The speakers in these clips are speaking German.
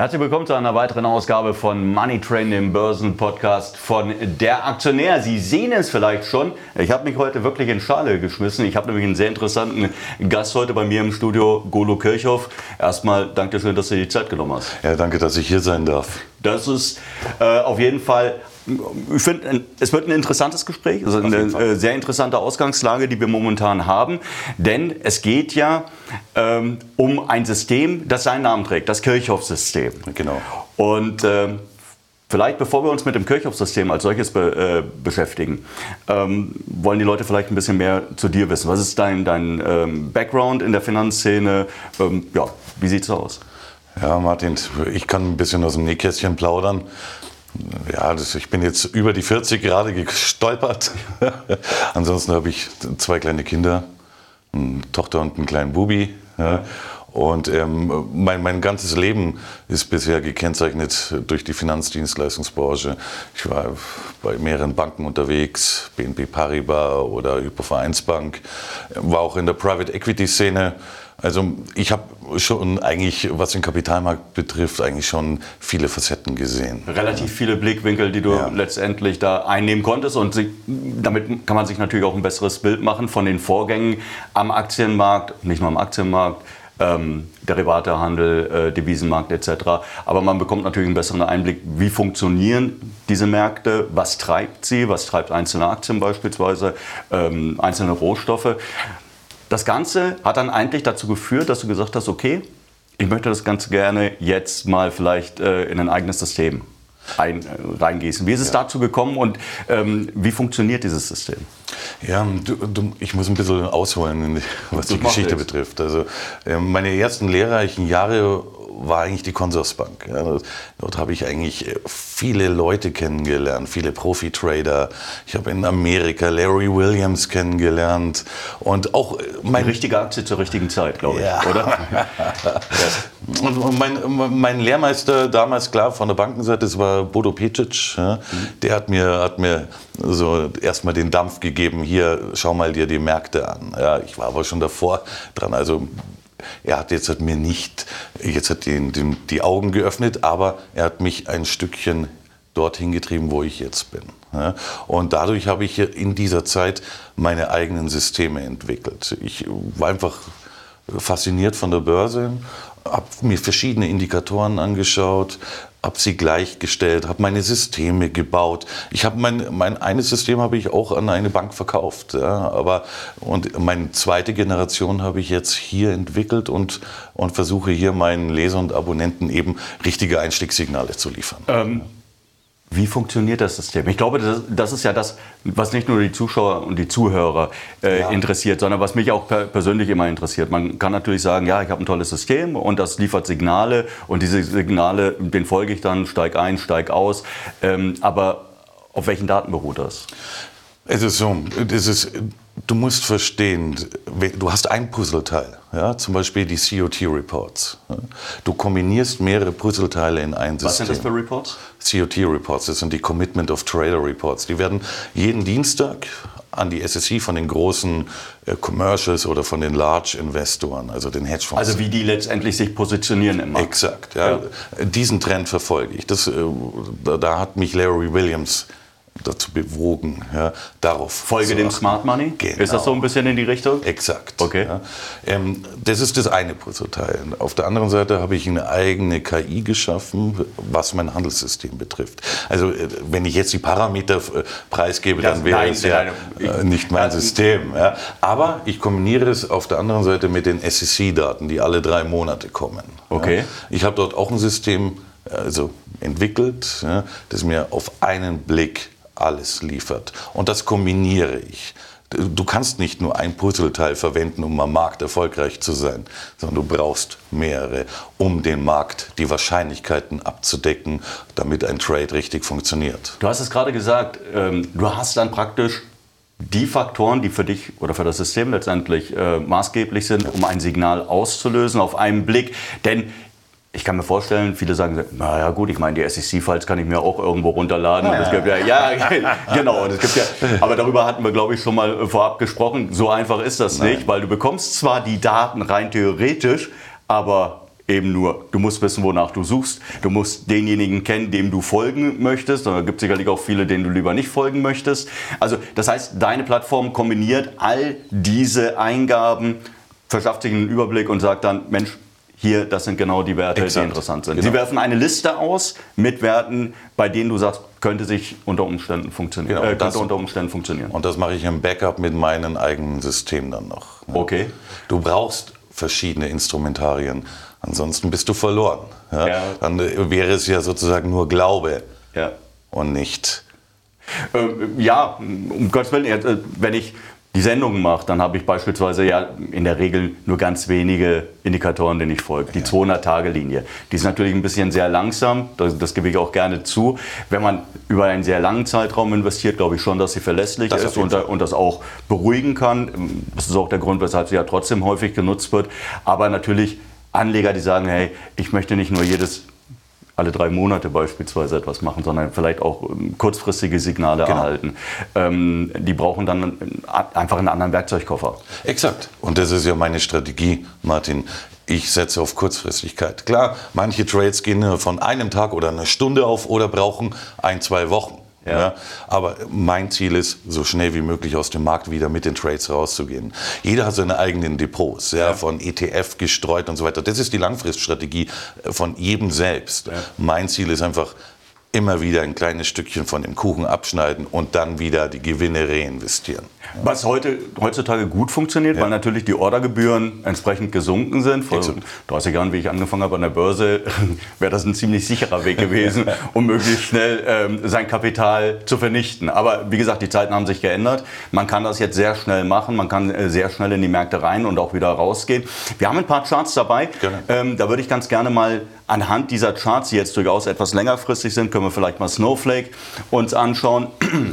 Herzlich willkommen zu einer weiteren Ausgabe von Money Train, dem Börsenpodcast von der Aktionär. Sie sehen es vielleicht schon. Ich habe mich heute wirklich in Schale geschmissen. Ich habe nämlich einen sehr interessanten Gast heute bei mir im Studio, Golo Kirchhoff. Erstmal danke schön, dass du dir die Zeit genommen hast. Ja, danke, dass ich hier sein darf. Das ist äh, auf jeden Fall ich finde, es wird ein interessantes Gespräch, also eine äh, sehr interessante Ausgangslage, die wir momentan haben, denn es geht ja ähm, um ein System, das seinen Namen trägt, das Kirchhoff-System. Genau. Und äh, Vielleicht, bevor wir uns mit dem Kirchhoff-System als solches be, äh, beschäftigen, ähm, wollen die Leute vielleicht ein bisschen mehr zu dir wissen. Was ist dein, dein ähm, Background in der Finanzszene? Ähm, ja, wie sieht es aus? Ja, Martin, ich kann ein bisschen aus dem Nähkästchen plaudern. Ja, das, ich bin jetzt über die 40 gerade gestolpert. Ansonsten habe ich zwei kleine Kinder, eine Tochter und einen kleinen Bubi. Ja. Und ähm, mein, mein ganzes Leben ist bisher gekennzeichnet durch die Finanzdienstleistungsbranche. Ich war bei mehreren Banken unterwegs, BNP Paribas oder Hypovereinsbank, war auch in der Private Equity Szene also ich habe schon eigentlich, was den Kapitalmarkt betrifft, eigentlich schon viele Facetten gesehen. Relativ viele Blickwinkel, die du ja. letztendlich da einnehmen konntest. Und damit kann man sich natürlich auch ein besseres Bild machen von den Vorgängen am Aktienmarkt, nicht nur am Aktienmarkt, ähm, Derivatehandel, äh, Devisenmarkt etc. Aber man bekommt natürlich einen besseren Einblick, wie funktionieren diese Märkte, was treibt sie, was treibt einzelne Aktien beispielsweise, ähm, einzelne Rohstoffe. Das Ganze hat dann eigentlich dazu geführt, dass du gesagt hast, okay, ich möchte das Ganze gerne jetzt mal vielleicht äh, in ein eigenes System ein, äh, reingießen. Wie ist es ja. dazu gekommen und ähm, wie funktioniert dieses System? Ja, du, du, ich muss ein bisschen ausholen, was die Geschichte betrifft. Also äh, meine ersten lehrreichen Jahre war eigentlich die Consorsbank. Ja, dort habe ich eigentlich äh, viele Leute kennengelernt, viele Profi-Trader. Ich habe in Amerika Larry Williams kennengelernt und auch äh, mein die richtige Aktie zur richtigen Zeit, glaube ich, ja. oder? und mein, mein, Lehrmeister damals klar von der Bankenseite, das war Bodo Pecic. Ja, der hat mir, hat mir so erstmal den Dampf gegeben. Hier, schau mal dir die Märkte an. Ja, ich war aber schon davor dran. Also er hat jetzt hat mir nicht, jetzt hat den, den, die Augen geöffnet, aber er hat mich ein Stückchen dorthin getrieben, wo ich jetzt bin. Und dadurch habe ich in dieser Zeit meine eigenen Systeme entwickelt. Ich war einfach fasziniert von der Börse, habe mir verschiedene Indikatoren angeschaut, habe sie gleichgestellt, habe meine Systeme gebaut. Ich habe mein, mein eines System habe ich auch an eine Bank verkauft, ja, aber und meine zweite Generation habe ich jetzt hier entwickelt und und versuche hier meinen Leser und Abonnenten eben richtige Einstiegssignale zu liefern. Ähm wie funktioniert das System? Ich glaube, das, das, ist ja das, was nicht nur die Zuschauer und die Zuhörer äh, ja. interessiert, sondern was mich auch per persönlich immer interessiert. Man kann natürlich sagen, ja, ich habe ein tolles System und das liefert Signale und diese Signale, den folge ich dann, steig ein, steig aus. Ähm, aber auf welchen Daten beruht das? Es ist so, das ist, du musst verstehen, du hast ein Puzzleteil, ja, zum Beispiel die COT-Reports. Du kombinierst mehrere Puzzleteile in ein System. Was sind das für Reports? COT-Reports, das sind die Commitment of Trader Reports. Die werden jeden Dienstag an die SSI von den großen äh, Commercials oder von den Large Investoren, also den Hedgefonds. Also wie die letztendlich sich positionieren im Markt. Exakt, ja. ja. Diesen Trend verfolge ich. Das, äh, da, da hat mich Larry Williams dazu bewogen, ja, darauf. Folge dem Smart Money? Genau. Ist das so ein bisschen in die Richtung? Exakt. Okay. Ja. Ähm, das ist das eine Puzzleteil. Auf der anderen Seite habe ich eine eigene KI geschaffen, was mein Handelssystem betrifft. Also äh, wenn ich jetzt die Parameter äh, preisgebe, das dann wäre es ja äh, nicht mein System. Ja. Aber ich kombiniere es auf der anderen Seite mit den SEC-Daten, die alle drei Monate kommen. Okay. Ich habe dort auch ein System also entwickelt, das mir auf einen Blick alles liefert. Und das kombiniere ich. Du kannst nicht nur ein Puzzleteil verwenden, um am Markt erfolgreich zu sein, sondern du brauchst mehrere, um den Markt, die Wahrscheinlichkeiten abzudecken, damit ein Trade richtig funktioniert. Du hast es gerade gesagt, ähm, du hast dann praktisch die Faktoren, die für dich oder für das System letztendlich äh, maßgeblich sind, um ein Signal auszulösen auf einen Blick. Denn ich kann mir vorstellen, viele sagen, naja gut, ich meine, die SEC-Files kann ich mir auch irgendwo runterladen. Ja, ja. ja, ja genau. Und es gibt ja, aber darüber hatten wir, glaube ich, schon mal vorab gesprochen. So einfach ist das Nein. nicht, weil du bekommst zwar die Daten rein theoretisch, aber eben nur, du musst wissen, wonach du suchst. Du musst denjenigen kennen, dem du folgen möchtest. Da gibt es sicherlich auch viele, denen du lieber nicht folgen möchtest. Also das heißt, deine Plattform kombiniert all diese Eingaben, verschafft sich einen Überblick und sagt dann, Mensch, hier, das sind genau die Werte, Exakt. die interessant sind. Genau. Sie werfen eine Liste aus mit Werten, bei denen du sagst, könnte sich unter Umständen funktionieren. Genau, äh, könnte das, unter Umständen funktionieren. Und das mache ich im Backup mit meinem eigenen System dann noch. Okay. Du brauchst verschiedene Instrumentarien, ansonsten bist du verloren. Ja? Ja. Dann äh, wäre es ja sozusagen nur Glaube ja. und nicht. Ähm, ja, um Gottes Willen, äh, wenn ich die Sendungen mache, dann habe ich beispielsweise ja in der Regel nur ganz wenige Indikatoren, denen ich folge. Die 200-Tage-Linie. Die ist natürlich ein bisschen sehr langsam, das, das, gebe ich auch gerne zu. Wenn man über einen sehr langen Zeitraum investiert, glaube ich schon, dass sie verlässlich das ist und, und, das auch beruhigen kann. Das ist auch der Grund, weshalb sie ja trotzdem häufig genutzt wird. Aber natürlich Anleger, die sagen, hey, ich möchte nicht nur jedes alle drei Monate beispielsweise etwas machen, sondern vielleicht auch ähm, kurzfristige Signale genau. erhalten. Ähm, die brauchen dann einfach einen anderen Werkzeugkoffer. Exakt. Und das ist ja meine Strategie, Martin. Ich setze auf Kurzfristigkeit. Klar, manche Trades gehen von einem Tag oder einer Stunde auf oder brauchen ein, zwei Wochen. Ja. ja. Aber mein Ziel ist, so schnell wie möglich aus dem Markt wieder mit den Trades rauszugehen. Jeder hat seine eigenen Depots, ja, von ETF gestreut und so weiter. Das ist die Langfriststrategie äh, von jedem selbst. Mein Ziel ist einfach, immer wieder ein kleines Stückchen von dem Kuchen abschneiden und dann wieder die Gewinne reinvestieren. Was heute, heutzutage gut funktioniert, ja. weil natürlich die Ordergebühren entsprechend gesunken sind. Vor Exakt. 30 Jahren, wie ich angefangen habe an der Börse, wäre das ein ziemlich sicherer Weg gewesen, um möglichst schnell ähm, sein Kapital zu vernichten. Aber wie gesagt, die Zeiten haben sich geändert. Man kann das jetzt sehr schnell machen. Man kann äh, sehr schnell in die Märkte rein und auch wieder rausgehen. Wir haben ein paar Charts dabei. Ähm, da würde ich ganz gerne mal anhand dieser Charts, die jetzt durchaus etwas längerfristig sind, können wir vielleicht mal Snowflake uns anschauen.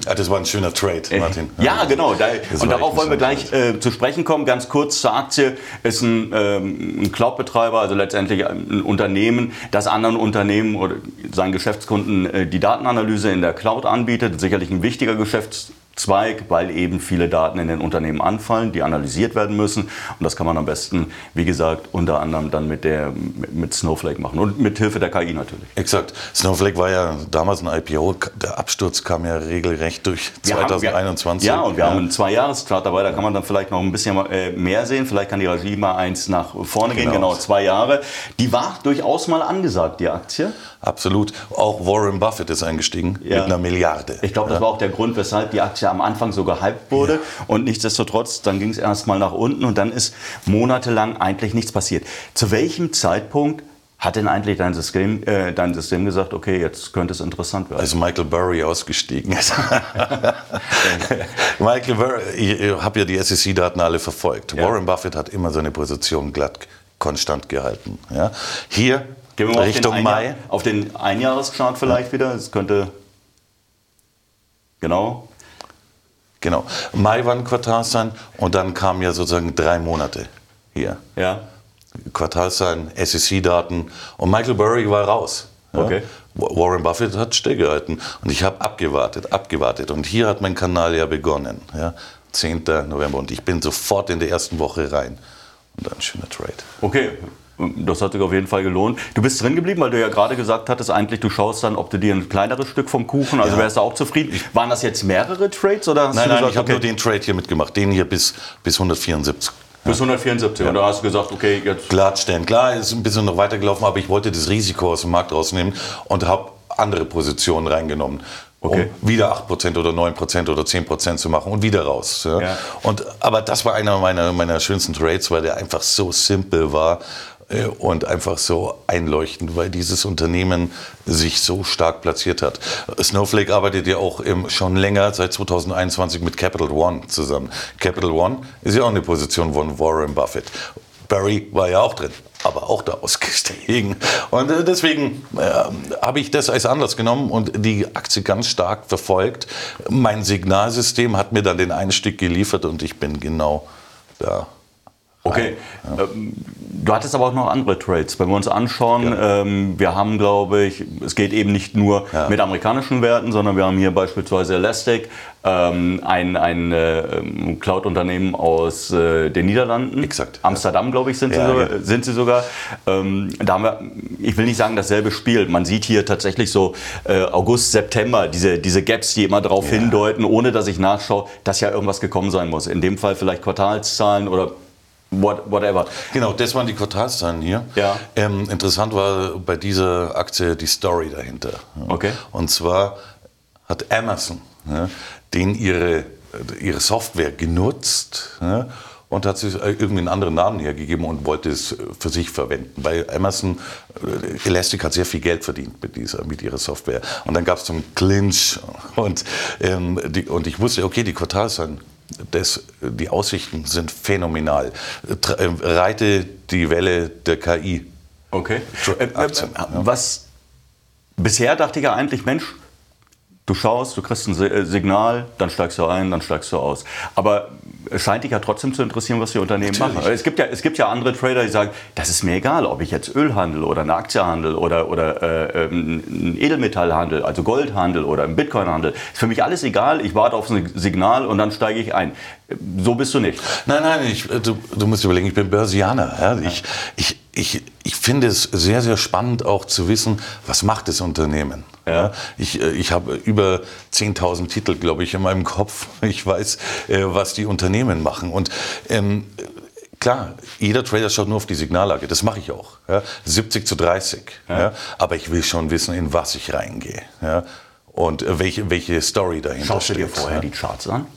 Ja, das war ein schöner Trade, äh, Martin. Ja, genau. Da, und darauf wollen wir gleich äh, zu sprechen kommen. Ganz kurz zur Aktie. Ist ein, ähm, ein Cloud-Betreiber, also letztendlich ein Unternehmen, das anderen Unternehmen oder seinen Geschäftskunden äh, die Datenanalyse in der Cloud anbietet. Sicherlich ein wichtiger Geschäfts Zweig, weil eben viele Daten in den Unternehmen anfallen, die analysiert werden müssen. Und das kann man am besten, wie gesagt, unter anderem dann mit, der, mit Snowflake machen und mit Hilfe der KI natürlich. Exakt. Snowflake war ja damals ein IPO. Der Absturz kam ja regelrecht durch 2021. Haben, wir, ja, und wir ja. haben einen Zwei-Jahres-Chart dabei. Da kann man dann vielleicht noch ein bisschen äh, mehr sehen. Vielleicht kann die Regie mal eins nach vorne genau. gehen. Genau, zwei Jahre. Die war durchaus mal angesagt, die Aktie. Absolut. Auch Warren Buffett ist eingestiegen ja. mit einer Milliarde. Ich glaube, das war auch der Grund, weshalb die Aktie am Anfang so gehypt wurde. Ja. Und nichtsdestotrotz, dann ging es erstmal nach unten und dann ist monatelang eigentlich nichts passiert. Zu welchem Zeitpunkt hat denn eigentlich dein System, äh, dein System gesagt, okay, jetzt könnte es interessant werden? Als Michael Burry ausgestiegen ist. Michael Burry, ich habe ja die SEC-Daten alle verfolgt. Ja. Warren Buffett hat immer seine Position glatt konstant gehalten. Ja? Hier Gehen wir mal Richtung auf Mai. Auf den Einjahreschart vielleicht ja. wieder. Es könnte. Genau. Genau. Mai war ein Quartalszahlen und dann kamen ja sozusagen drei Monate hier. Ja. Quartalszahlen, SEC-Daten und Michael Burry war raus. Ja. Okay. Warren Buffett hat stillgehalten und ich habe abgewartet, abgewartet und hier hat mein Kanal ja begonnen. Ja. 10. November und ich bin sofort in der ersten Woche rein und dann schöner Trade. Okay, das hat sich auf jeden Fall gelohnt. Du bist drin geblieben, weil du ja gerade gesagt hattest, eigentlich du schaust dann, ob du dir ein kleineres Stück vom Kuchen, also ja. wärst du auch zufrieden. Waren das jetzt mehrere Trades oder nein, nein, gesagt, ich habe okay. nur den Trade hier mitgemacht, den hier bis, bis 174. Bis 174 ja. und da hast du gesagt, okay, jetzt... Glattstellen. Klar, ist ein bisschen noch weitergelaufen, aber ich wollte das Risiko aus dem Markt rausnehmen und habe andere Positionen reingenommen. Okay. um wieder 8% oder 9% oder 10% zu machen und wieder raus. Ja. Ja. Und, aber das war einer meiner, meiner schönsten Trades, weil der einfach so simpel war und einfach so einleuchtend, weil dieses Unternehmen sich so stark platziert hat. Snowflake arbeitet ja auch im, schon länger, seit 2021 mit Capital One zusammen. Capital One ist ja auch eine Position von Warren Buffett. Barry war ja auch drin, aber auch da ausgestiegen. Und äh, deswegen äh, habe ich das als Anlass genommen und die Aktie ganz stark verfolgt. Mein Signalsystem hat mir dann den Einstieg geliefert und ich bin genau da Okay. Ähm, du hattest aber auch noch andere Trades. Wenn wir uns anschauen, ja. ähm, wir haben, glaube ich, es geht eben nicht nur ja. mit amerikanischen Werten, sondern wir haben hier beispielsweise Elastic, ähm, ein, ein äh, Cloud-Unternehmen aus äh, den Niederlanden. Exakt. Amsterdam, glaube ich, sind, ja, sie, sogar, sind sie sogar. Da haben wir, ich will nicht sagen dasselbe Spiel. Man sieht hier tatsächlich so äh, August, September, diese, diese Gaps, die immer darauf hindeuten, ohne dass ich nachschaue, dass ja irgendwas gekommen sein muss. In dem Fall vielleicht Quartalszahlen oder What, whatever. Genau, das waren die Quartalszahlen hier. Ja. Ähm, interessant war bei dieser Aktie die Story dahinter. Okay. Und zwar hat Amazon ja, den ihre, ihre Software genutzt ja, und hat sich irgendwie einen anderen Namen hergegeben und wollte es für sich verwenden. Weil Amazon, äh, Elastic hat sehr viel Geld verdient mit, dieser, mit ihrer Software. Und dann gab es so einen Clinch und, ähm, die, und ich wusste, okay, die Quartalszahlen das, die Aussichten sind phänomenal. Äh, reite die Welle der KI. Okay. Äh, äh, was bisher dachte ich ja eigentlich, Mensch, du schaust, du kriegst ein Signal, dann steigst du ein, dann steigst du aus. Aber scheint dich ja trotzdem zu interessieren, was die Unternehmen Natürlich. machen. Es gibt, ja, es gibt ja andere Trader, die sagen, das ist mir egal, ob ich jetzt Öl handle oder eine Aktie handle oder, oder äh, ähm, ein Edelmetallhandel, also Goldhandel oder ein Bitcoinhandel. Ist für mich alles egal, ich warte auf ein Signal und dann steige ich ein. So bist du nicht. Nein, nein, ich, du, du musst überlegen, ich bin Börsianer. Ja? Ich, ich, ich, ich finde es sehr, sehr spannend auch zu wissen, was macht das Unternehmen. Ja. Ich, äh, ich habe über 10.000 Titel, glaube ich, in meinem Kopf. Ich weiß, äh, was die Unternehmen machen. Und ähm, Klar, jeder Trader schaut nur auf die Signallage. Das mache ich auch. Ja. 70 zu 30. Ja. Ja. Aber ich will schon wissen, in was ich reingehe. Ja. Und äh, welche, welche Story dahinter Schaust steht. Schaust du dir vorher die Charts an?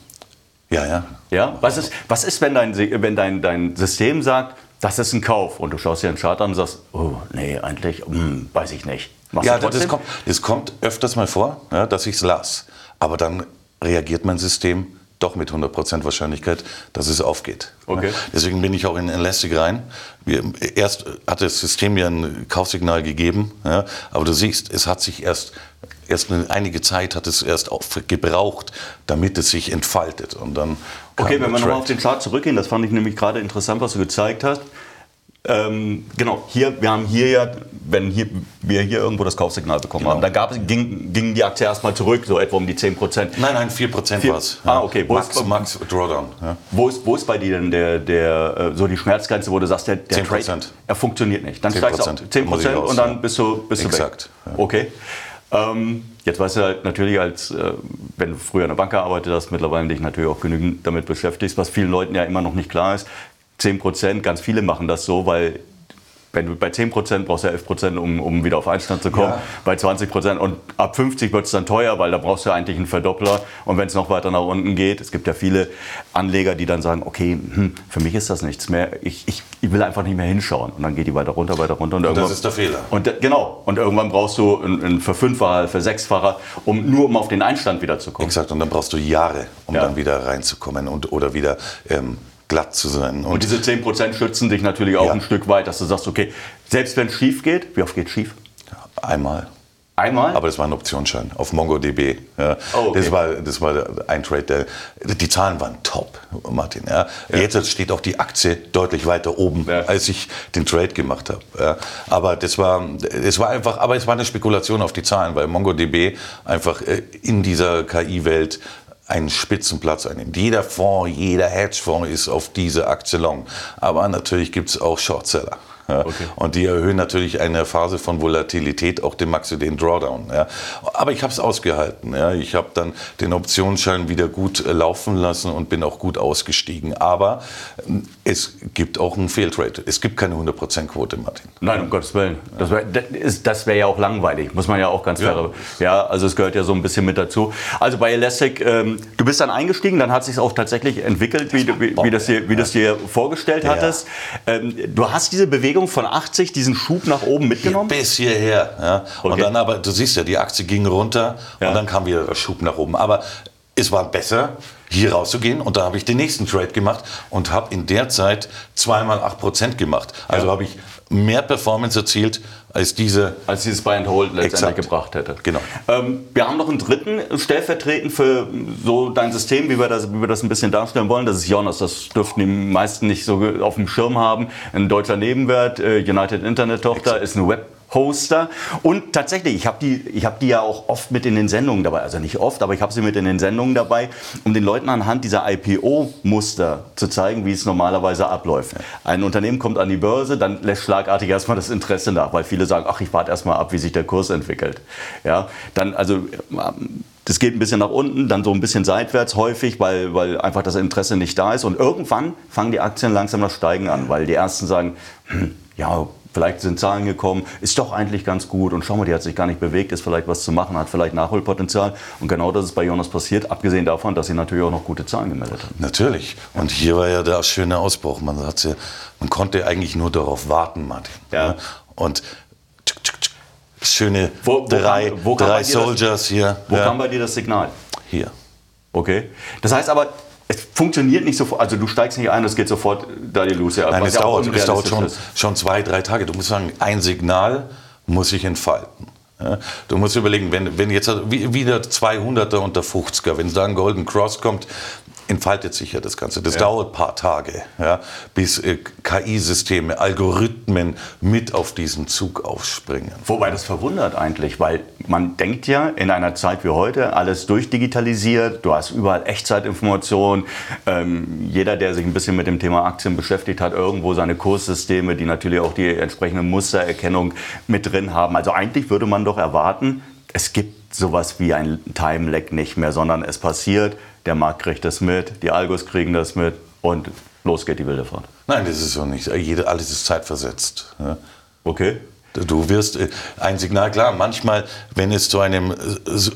Ja, ja. ja? Was, ist, was ist, wenn, dein, wenn dein, dein System sagt, das ist ein Kauf und du schaust dir einen Chart an und sagst, oh, nee, eigentlich, hm, weiß ich nicht. Machst ja, das kommt, das kommt öfters mal vor, ja, dass ich es las. Aber dann reagiert mein System doch mit 100% Wahrscheinlichkeit, dass es aufgeht. Okay. Deswegen bin ich auch in Elastic rein. Erst hat das System mir ein Kaufsignal gegeben, ja, aber du siehst, es hat sich erst, erst eine, einige Zeit hat es erst gebraucht, damit es sich entfaltet. Und dann okay, wenn wir nochmal auf den Chart zurückgehen, das fand ich nämlich gerade interessant, was du gezeigt hast. Ähm, genau, hier, wir haben hier ja, wenn hier, wir hier irgendwo das Kaufsignal bekommen genau. haben, dann gab, ging, ging die Aktie erstmal zurück, so etwa um die 10 Prozent. Nein, nein, 4 Prozent war es. Ah, okay. Wo Max, ist, Max Drawdown. Ja. Wo, ist, wo ist bei dir denn der, der, äh, so die Schmerzgrenze, wo du sagst, der, der 10 Trade, er funktioniert nicht? Dann 10 steigst du 10 Prozent und dann bist du, bist Exakt. du weg. Ja. Okay. Ähm, jetzt weißt du halt natürlich, als äh, wenn du früher in der Bank gearbeitet hast, mittlerweile dich natürlich auch genügend damit beschäftigst, was vielen Leuten ja immer noch nicht klar ist. 10 Prozent, ganz viele machen das so, weil wenn du bei 10% brauchst du ja 11%, um, um wieder auf Einstand zu kommen. Ja. Bei 20% und ab 50 wird es dann teuer, weil da brauchst du eigentlich einen Verdoppler. Und wenn es noch weiter nach unten geht, es gibt ja viele Anleger, die dann sagen, okay, hm, für mich ist das nichts mehr. Ich, ich, ich, will einfach nicht mehr hinschauen. Und dann geht die weiter runter, weiter runter. Und, und das ist der Fehler. Und genau. Und irgendwann brauchst du einen, einen Verfünffacher, für Sechsfacher, um nur um auf den Einstand wieder zu kommen. Exakt. Und dann brauchst du Jahre, um ja. dann wieder reinzukommen und oder wieder ähm, glatt zu sein. Und, und diese 10% schützen dich natürlich auch ja. ein Stück weit, dass du sagst, okay, selbst wenn es schief geht, wie oft geht es schief? Einmal. Einmal? Aber das war ein Optionsschein auf MongoDB. Ja. Oh, okay. das, war, das war ein Trade, der, die Zahlen waren top, Martin. Ja. ja. Jetzt steht auch die Aktie deutlich weiter oben, als ich den Trade gemacht habe. Aber das war, das war einfach, aber es war eine Spekulation auf die Zahlen, weil MongoDB einfach äh, in dieser KI-Welt einen Spitzenplatz einnimmt. Jeder Fonds, jeder Hedgefonds ist auf diese Aktie long. Aber natürlich gibt es auch Shortseller. Ja. Okay. Und die erhöhen natürlich eine Phase von Volatilität, auch den Maxi, den Drawdown. Ja. Aber ich habe es ausgehalten. Ja. Ich habe dann den Optionsschein wieder gut äh, laufen lassen und bin auch gut ausgestiegen. Aber ähm, es gibt auch einen Fehltrade. Es gibt keine 100%-Quote, Martin. Nein, um Gottes Willen. Das wäre wär ja auch langweilig, muss man ja auch ganz klar. Ja. ja, also es gehört ja so ein bisschen mit dazu. Also bei Elastic, ähm, du bist dann eingestiegen, dann hat sich auch tatsächlich entwickelt, wie, wie, wie, das dir, wie das dir vorgestellt hattest. Ähm, du hast diese Bewegung Bewegung von 80 diesen Schub nach oben mitgenommen? Hier bis hierher. Ja. Okay. Und dann aber, du siehst ja, die Aktie ging runter ja. und dann kam wieder der Schub nach oben. Aber es war besser, hier rauszugehen und da habe ich den nächsten Trade gemacht und habe in der Zeit zweimal 8% gemacht. Also ja. habe ich mehr Performance erzielt, als diese. Als dieses Buy and Hold letztendlich Exakt. gebracht hätte. Genau. Ähm, wir haben noch einen dritten stellvertretend für so dein System, wie wir, das, wie wir das ein bisschen darstellen wollen. Das ist Jonas. Das dürften die meisten nicht so auf dem Schirm haben. Ein deutscher Nebenwert, äh, United Internet Tochter, ist ein Web. Hoster. Und tatsächlich, ich habe die, hab die ja auch oft mit in den Sendungen dabei. Also nicht oft, aber ich habe sie mit in den Sendungen dabei, um den Leuten anhand dieser IPO-Muster zu zeigen, wie es normalerweise abläuft. Ein Unternehmen kommt an die Börse, dann lässt schlagartig erstmal das Interesse nach, weil viele sagen, ach, ich warte erstmal ab, wie sich der Kurs entwickelt. Ja, dann, also, das geht ein bisschen nach unten, dann so ein bisschen seitwärts häufig, weil, weil einfach das Interesse nicht da ist. Und irgendwann fangen die Aktien langsam das Steigen an, weil die ersten sagen, hm, ja, Vielleicht sind Zahlen gekommen, ist doch eigentlich ganz gut und schau mal, die hat sich gar nicht bewegt, ist vielleicht was zu machen, hat vielleicht Nachholpotenzial. Und genau das ist bei Jonas passiert, abgesehen davon, dass sie natürlich auch noch gute Zahlen gemeldet haben. Natürlich. Und hier war ja der schöne Ausbruch. Man, hat ja, man konnte eigentlich nur darauf warten, Martin. Ja. Und tschuk, tschuk, tschuk, schöne Wo- wo drei, kam- wo drei dir das- Soldiers hier. Wo ja. kam bei dir das Signal? Hier. Okay. Das heißt aber, es funktioniert nicht sofort, also du steigst nicht ein, es geht sofort da die Lucia ab. Nein, es dauert, es dauert schon, ist. schon zwei, drei Tage. Du musst sagen, ein Signal muss sich entfalten. Ja, du musst überlegen, wenn, wenn jetzt wie- wieder 200er und der 50er, wenn da ein Golden Cross kommt, entfaltet sich ja das Ganze. Das dauert ein paar Tage, ja, bis äh, KI-Systeme, Algorithmen mit auf diesen Zug aufspringen. Wobei das verwundert eigentlich, weil man denkt ja in einer Zeit wie heute, alles durchdigitalisiert, du hast überall Echtzeitinformationen. Ähm, jeder, der sich ein bisschen mit dem Thema Aktien beschäftigt hat, irgendwo seine Kurssysteme, die natürlich auch die entsprechende Mustererkennung mit drin haben. Also eigentlich würde man doch erwarten, es gibt sowas wie ein Time-Lag nicht mehr, sondern es passiert, der Markt kriegt das mit, die Algos kriegen das mit und los geht die wilde Fahrt. Nein, das ist so nicht. Jede, alles ist zeitversetzt. Ja. Okay? Du wirst äh, ein Signal, klar, manchmal, wenn es zu einem äh,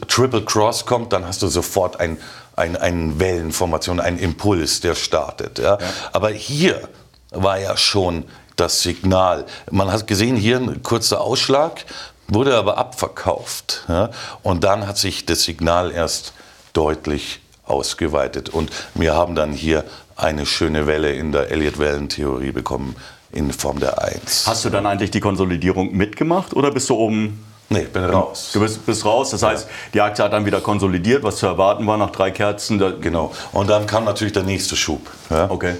Triple Cross kommt, dann hast du sofort ein, ein, eine Wellenformation, einen Impuls, der startet. Ja? Aber hier war ja schon das Signal. Man hat gesehen, hier ein kurzer Ausschlag, wurde aber abverkauft. Ja? Und dann hat sich das Signal erst deutlich ausgeweitet. Und wir haben dann hier eine schöne Welle in der Elliott-Wellentheorie bekommen in Form der 1. Hast du dann eigentlich die Konsolidierung mitgemacht oder bist du oben Nee, ich bin raus. Du bist, bist raus, das heißt, die Aktie hat dann wieder konsolidiert, was zu erwarten war nach drei Kerzen. Genau. Und dann kam natürlich der nächste Schub. Ja? Okay.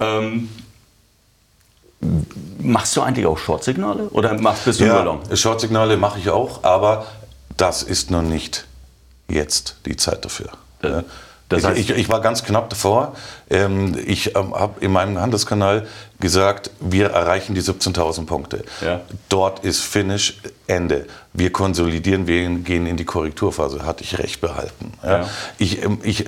Ähm, machst du eigentlich auch Short-Signale oder machst, bist du nur Ja, Long? Short-Signale mache ich auch, aber das ist noch nicht jetzt die Zeit dafür. Ja. das ich, heißt- ich, ich war ganz knapp davor. Ähm, ich ähm, habe in meinem Handelskanal gesagt, wir erreichen die 17.000 Punkte. Ja. Dort ist Finish, Ende. Wir konsolidieren, wir gehen in die Korrekturphase. Hatte ich recht behalten. Ja. Ja. Ich, ähm, ich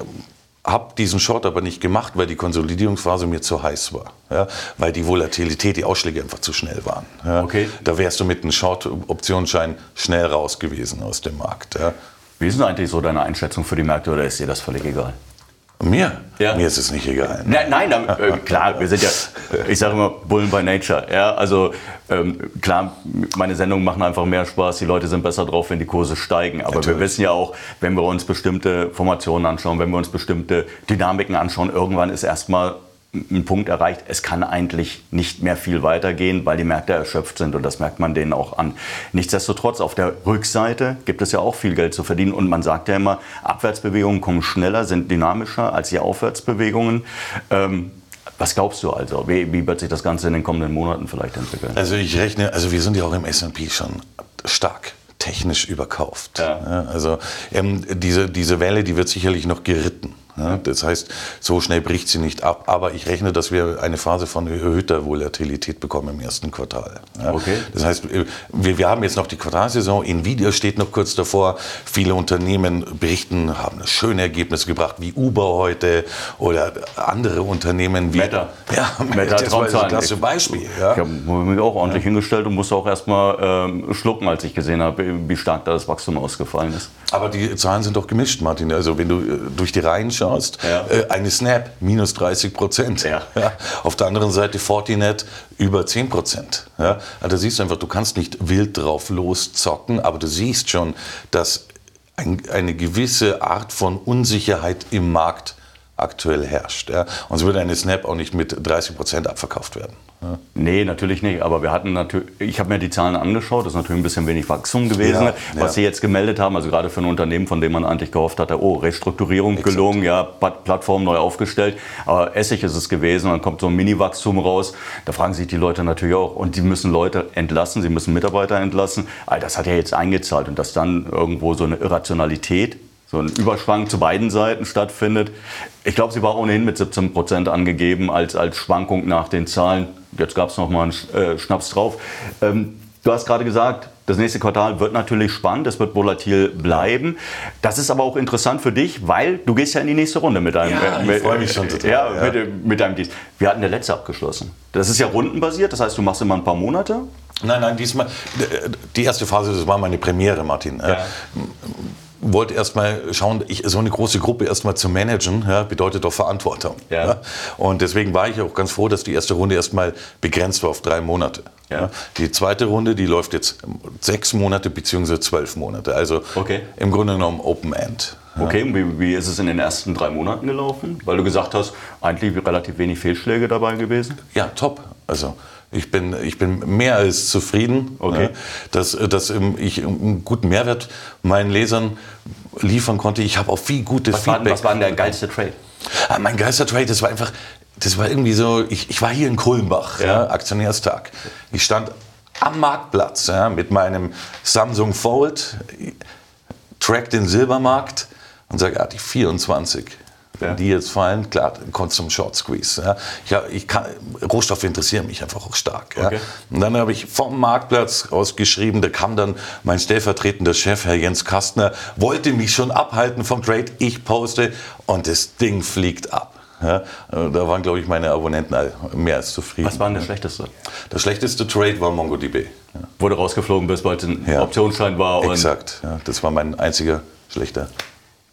habe diesen Short aber nicht gemacht, weil die Konsolidierungsphase mir zu heiß war. Ja. Weil die Volatilität, die Ausschläge einfach zu schnell waren. Ja. Okay. Da wärst du mit einem Short-Optionsschein schnell raus gewesen aus dem Markt. Ja. Wie ist denn eigentlich so deine Einschätzung für die Märkte oder ist dir das völlig egal? Mir? Ja. Mir ist es nicht egal. Nein, nein da- äh, klar, wir sind ja, ich sage immer, Bullen by Nature. Ja, also ähm, klar, meine Sendungen machen einfach mehr Spaß, die Leute sind besser drauf, wenn die Kurse steigen. Aber wir Natürlich. wissen ja auch, wenn wir uns bestimmte Formationen anschauen, wenn wir uns bestimmte Dynamiken anschauen, irgendwann ist erstmal ein Punkt erreicht, es kann eigentlich nicht mehr viel weitergehen, weil die Märkte erschöpft sind und das merkt man denen auch an. Nichtsdestotrotz, auf der Rückseite gibt es ja auch viel Geld zu verdienen und man sagt ja immer, Abwärtsbewegungen kommen schneller, sind dynamischer als die Aufwärtsbewegungen. Ähm, was glaubst du also? Wie, wie wird sich das Ganze in den kommenden Monaten vielleicht entwickeln? Also ich rechne, also wir sind ja auch im S&P schon stark technisch überkauft. Ja. also ähm, diese, diese Welle, die wird sicherlich noch geritten. Ja, das heißt, so schnell bricht sie nicht ab. Aber ich rechne, dass wir eine Phase von erhöhter Volatilität bekommen im ersten Quartal. Ja, Okay. Das heißt, wir, wir haben jetzt noch die Quartalsaison. Nvidia steht noch kurz davor. Viele Unternehmen berichten, haben schöne Ergebnisse gebracht, wie Uber heute oder andere Unternehmen wie Meta. Ja, Meta das war ein klasse Beispiel. Ja. Ich habe mich auch ordentlich hingestellt und musste auch erstmal ähm, schlucken, als ich gesehen habe, wie stark da das Wachstum ausgefallen ist. Aber die Zahlen sind doch gemischt, Martin. Also wenn du äh, durch die Reihen schaust, Ja. äh, eine Snap minus 30 Prozent. Ja. Auf der anderen Seite Fortinet über 10 Prozent. Ja. Also da siehst du einfach, du kannst nicht wild drauf loszocken, aber du siehst schon, dass ein, eine gewisse Art von Unsicherheit im Markt aktuell herrscht. Ja. Und so wird eine Snap auch nicht mit 30 Prozent abverkauft werden. Ja. Nee, natürlich nicht. Aber wir hatten natürlich, ich habe mir die Zahlen angeschaut, das ist natürlich ein bisschen wenig Wachstum gewesen, ja, was ja. Sie jetzt gemeldet haben. Also gerade für ein Unternehmen, von dem man eigentlich gehofft hatte, oh, Restrukturierung Exakt. gelungen, ja, Plattform neu aufgestellt. Aber Essig ist es gewesen, dann kommt so ein Mini-Wachstum raus. Da fragen sich die Leute natürlich auch. Und die müssen Leute entlassen, sie müssen Mitarbeiter entlassen. Das hat ja jetzt eingezahlt und dass dann irgendwo so eine Irrationalität so ein Überschwang zu beiden Seiten stattfindet. Ich glaube, sie war ohnehin mit 17 Prozent angegeben als, als Schwankung nach den Zahlen. Jetzt gab es noch mal einen äh, Schnaps drauf. Ähm, du hast gerade gesagt, das nächste Quartal wird natürlich spannend, es wird volatil bleiben. Das ist aber auch interessant für dich, weil du gehst ja in die nächste Runde mit deinem. Ja, äh, ich freue mich schon total. Ja, ja. Mit, mit, deinem Dienst. Wir hatten der letzte abgeschlossen. Das ist ja rundenbasiert, das heißt, du machst immer ein paar Monate. Nein, nein, diesmal, die erste Phase, das war meine Premiere, Martin. Ja wollte erstmal schauen, ich, so eine große Gruppe erstmal zu managen, ja, bedeutet doch Verantwortung. Ja. ja. Und deswegen war ich auch ganz froh, dass die erste Runde erstmal begrenzt war auf drei Monate. Ja. Die zweite Runde, die läuft jetzt sechs Monate bzw. zwölf Monate. Also okay. im Grunde genommen Open End. Okay, und wie, wie, ist es in den ersten drei Monaten gelaufen? Weil du gesagt hast, eigentlich relativ wenig Fehlschläge dabei gewesen. Ja, top. Also ich bin, ich bin mehr als zufrieden, okay. dass, dass ich einen guten Mehrwert meinen Lesern liefern konnte. Ich habe auch viel gute was Feedback. War, was war denn der geilste Trade? Ah, mein geilster Trade, das war einfach, das war irgendwie so, ich, ich war hier in Kulmbach, ja. Ja, Aktionärstag. Ich stand am Marktplatz ja, mit meinem Samsung Fold, track den Silbermarkt und sage, ah, die 24 wenn die jetzt fallen, klar, kommt zum Short Squeeze. Ja. Ich, ich kann, Rohstoffe interessieren mich einfach auch stark. Ja. Okay. Und dann habe ich vom Marktplatz ausgeschrieben, da kam dann mein stellvertretender Chef, Herr Jens Kastner, wollte mich schon abhalten vom Trade. Ich poste und das Ding fliegt ab. Ja, da waren, glaube ich, meine Abonnenten mehr als zufrieden. Was war denn der schlechteste? Der schlechteste Trade war MongoDB. Ja. Du rausgeflogen bist, weil es ein ja. Optionsschein war. Exakt, ja, das war mein einziger schlechter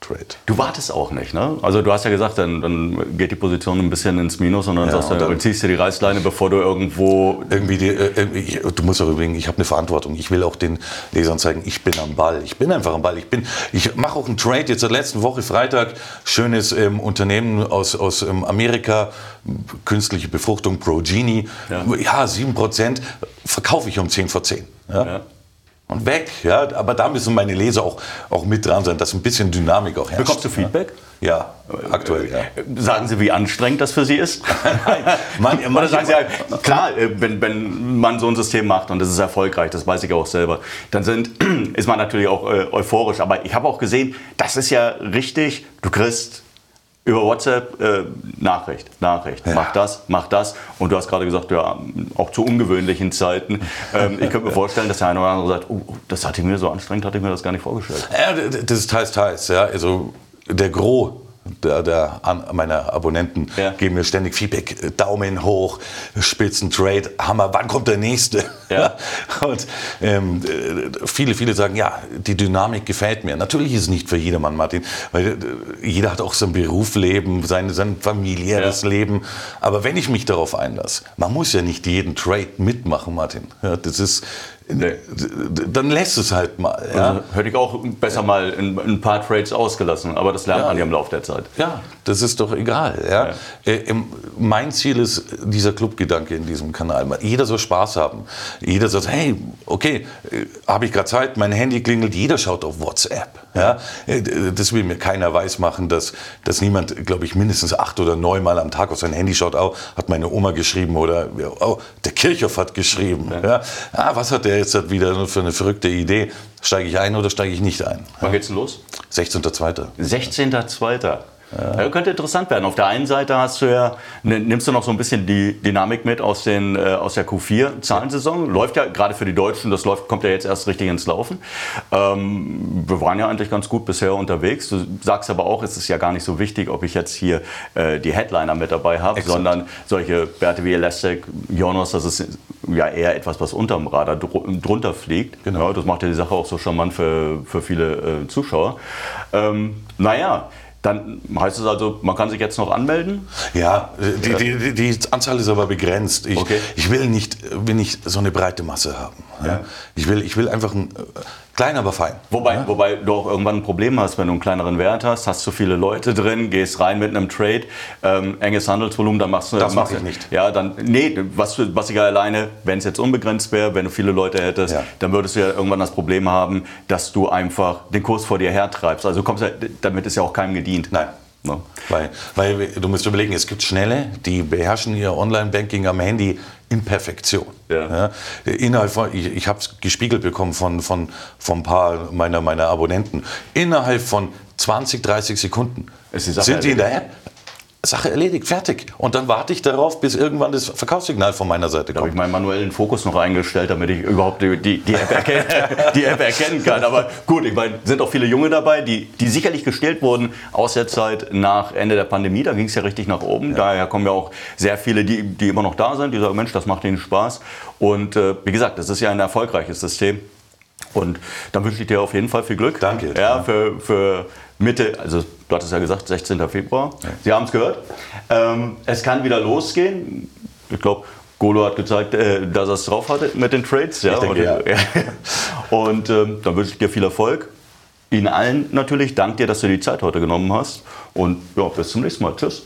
Trade. Du wartest auch nicht, ne? Also du hast ja gesagt, dann, dann geht die Position ein bisschen ins Minus und dann ja, sagst du, dann ziehst du die Reißleine, bevor du irgendwo... Irgendwie, die, äh, du musst auch übrigens, ich habe eine Verantwortung. Ich will auch den Lesern zeigen, ich bin am Ball. Ich bin einfach am Ball. Ich, ich mache auch einen Trade jetzt seit letzten Woche, Freitag, schönes ähm, Unternehmen aus, aus ähm, Amerika, künstliche Befruchtung, Progeny. Ja, ja 7% verkaufe ich um 10 vor 10. Ja? ja und weg. Ja? Aber da müssen meine Leser auch, auch mit dran sein, dass ein bisschen Dynamik auch herrscht. Bekommst du Feedback? Ja, aktuell, ja. Sagen Sie, wie anstrengend das für Sie ist? Nein, man, Oder sagen Sie, halt, klar, äh, wenn, wenn man so ein System macht und es ist erfolgreich, das weiß ich auch selber, dann sind, ist man natürlich auch äh, euphorisch. Aber ich habe auch gesehen, das ist ja richtig, du kriegst über WhatsApp äh, Nachricht, Nachricht, ja. mach das, mach das. Und du hast gerade gesagt, ja, auch zu ungewöhnlichen Zeiten. Ähm, ich könnte mir vorstellen, dass der eine oder andere sagt, oh, das hatte ich mir so anstrengend, hatte ich mir das gar nicht vorgestellt. Ja, das ist teils, teils. Ja. Also der Gros der, der, meiner Abonnenten ja. geben mir ständig Feedback, Daumen hoch, Spitzen Trade, Hammer, wann kommt der nächste? Ja. Und ähm, viele, viele sagen, ja, die Dynamik gefällt mir. Natürlich ist es nicht für jedermann, Martin, weil äh, jeder hat auch sein Berufsleben, sein, sein familiäres ja. Leben. Aber wenn ich mich darauf einlasse, man muss ja nicht jeden Trade mitmachen, Martin. Ja, das ist Nee. Dann lässt es halt mal. Ja? Also, hätte ich auch besser mal ein, ein, paar Trades ausgelassen, aber das lernt ja. man ja im Laufe der Zeit. Ja, das ist doch egal. Ja? ja. Äh, mein Ziel ist dieser Clubgedanke in diesem Kanal. Jeder soll Spaß haben. Jeder sagt, hey, okay, äh, habe ich gerade Zeit, mein Handy klingelt, jeder schaut auf WhatsApp. Ja? Äh, das will mir keiner weismachen, dass, dass niemand, glaube ich, mindestens acht oder neun Mal am Tag auf sein Handy schaut, oh, hat meine Oma geschrieben oder oh, der Kirchhoff hat geschrieben. Ja. Ah, was hat der jetzt wieder für eine verrückte Idee? Steige ich ein oder steige ich nicht ein? Wann geht's los? 16.02. 16.02. Ja. Könnte interessant werden. Auf der einen Seite hast du ja, nimmst du noch so ein bisschen die Dynamik mit aus, den, äh, aus der Q4-Zahlensaison. Läuft ja gerade für die Deutschen, das läuft, kommt ja jetzt erst richtig ins Laufen. Ähm, wir waren ja eigentlich ganz gut bisher unterwegs. Du sagst aber auch, es ist ja gar nicht so wichtig, ob ich jetzt hier äh, die Headliner mit dabei habe, sondern solche Werte wie Elastic, Jonas, das ist ja eher etwas, was unterm Radar drunter fliegt. Genau. Ja, das macht ja die Sache auch so charmant für, für viele äh, Zuschauer. Ähm, naja, dann heißt es also, man kann sich jetzt noch anmelden? Ja, die, die, die Anzahl ist aber begrenzt. Ich, okay. ich will, nicht, will nicht so eine breite Masse haben. Ja. Ich, will, ich will einfach ein äh, klein, aber fein. Wobei, ja? wobei du auch irgendwann ein Problem hast, wenn du einen kleineren Wert hast, hast zu viele Leute drin, gehst rein mit einem Trade, ähm, enges Handelsvolumen, dann machst du... Das mache ich nicht. Ja, dann, nee, was, was ich alleine, wenn es jetzt unbegrenzt wäre, wenn du viele Leute hättest, ja. dann würdest du ja irgendwann das Problem haben, dass du einfach den Kurs vor dir hertreibst. Also kommst, damit ist ja auch keinem gedient. Nein. No. Weil, weil du musst überlegen, es gibt Schnelle, die beherrschen ihr Online-Banking am Handy in Perfektion. Ja. Ja, innerhalb von, ich, ich habe es gespiegelt bekommen von, von, von ein paar meiner, meiner Abonnenten. Innerhalb von 20, 30 Sekunden sind die in der App. Sache erledigt, fertig. Und dann warte ich darauf, bis irgendwann das Verkaufssignal von meiner Seite kommt. Da habe ich meinen manuellen Fokus noch eingestellt, damit ich überhaupt die, die, die, App, erkennen, die App, erkennen, kann. Aber gut, ich meine, sind auch viele Junge dabei, die, die sicherlich gestellt wurden aus der Zeit nach Ende der Pandemie. Da ging es ja richtig nach oben. Ja. Daher kommen ja auch sehr viele, die, die immer noch da sind, die sagen, Mensch, das macht ihnen Spaß. Und äh, wie gesagt, das ist ja ein erfolgreiches System. Und dann wünsche ich dir auf jeden Fall viel Glück. Danke. Ja, für, für Mitte, also du hattest ja gesagt, 16. Februar. Ja. Sie haben es gehört. Ähm, es kann wieder losgehen. Ich glaube, Golo hat gezeigt, äh, dass er es drauf hatte mit den Trades. Ja? Denke, und, ja. und ähm, dann wünsche ich dir viel Erfolg. Ihnen allen natürlich. Dank dir, dass du die Zeit heute genommen hast. Und ja, bis zum nächsten Mal. Tschüss.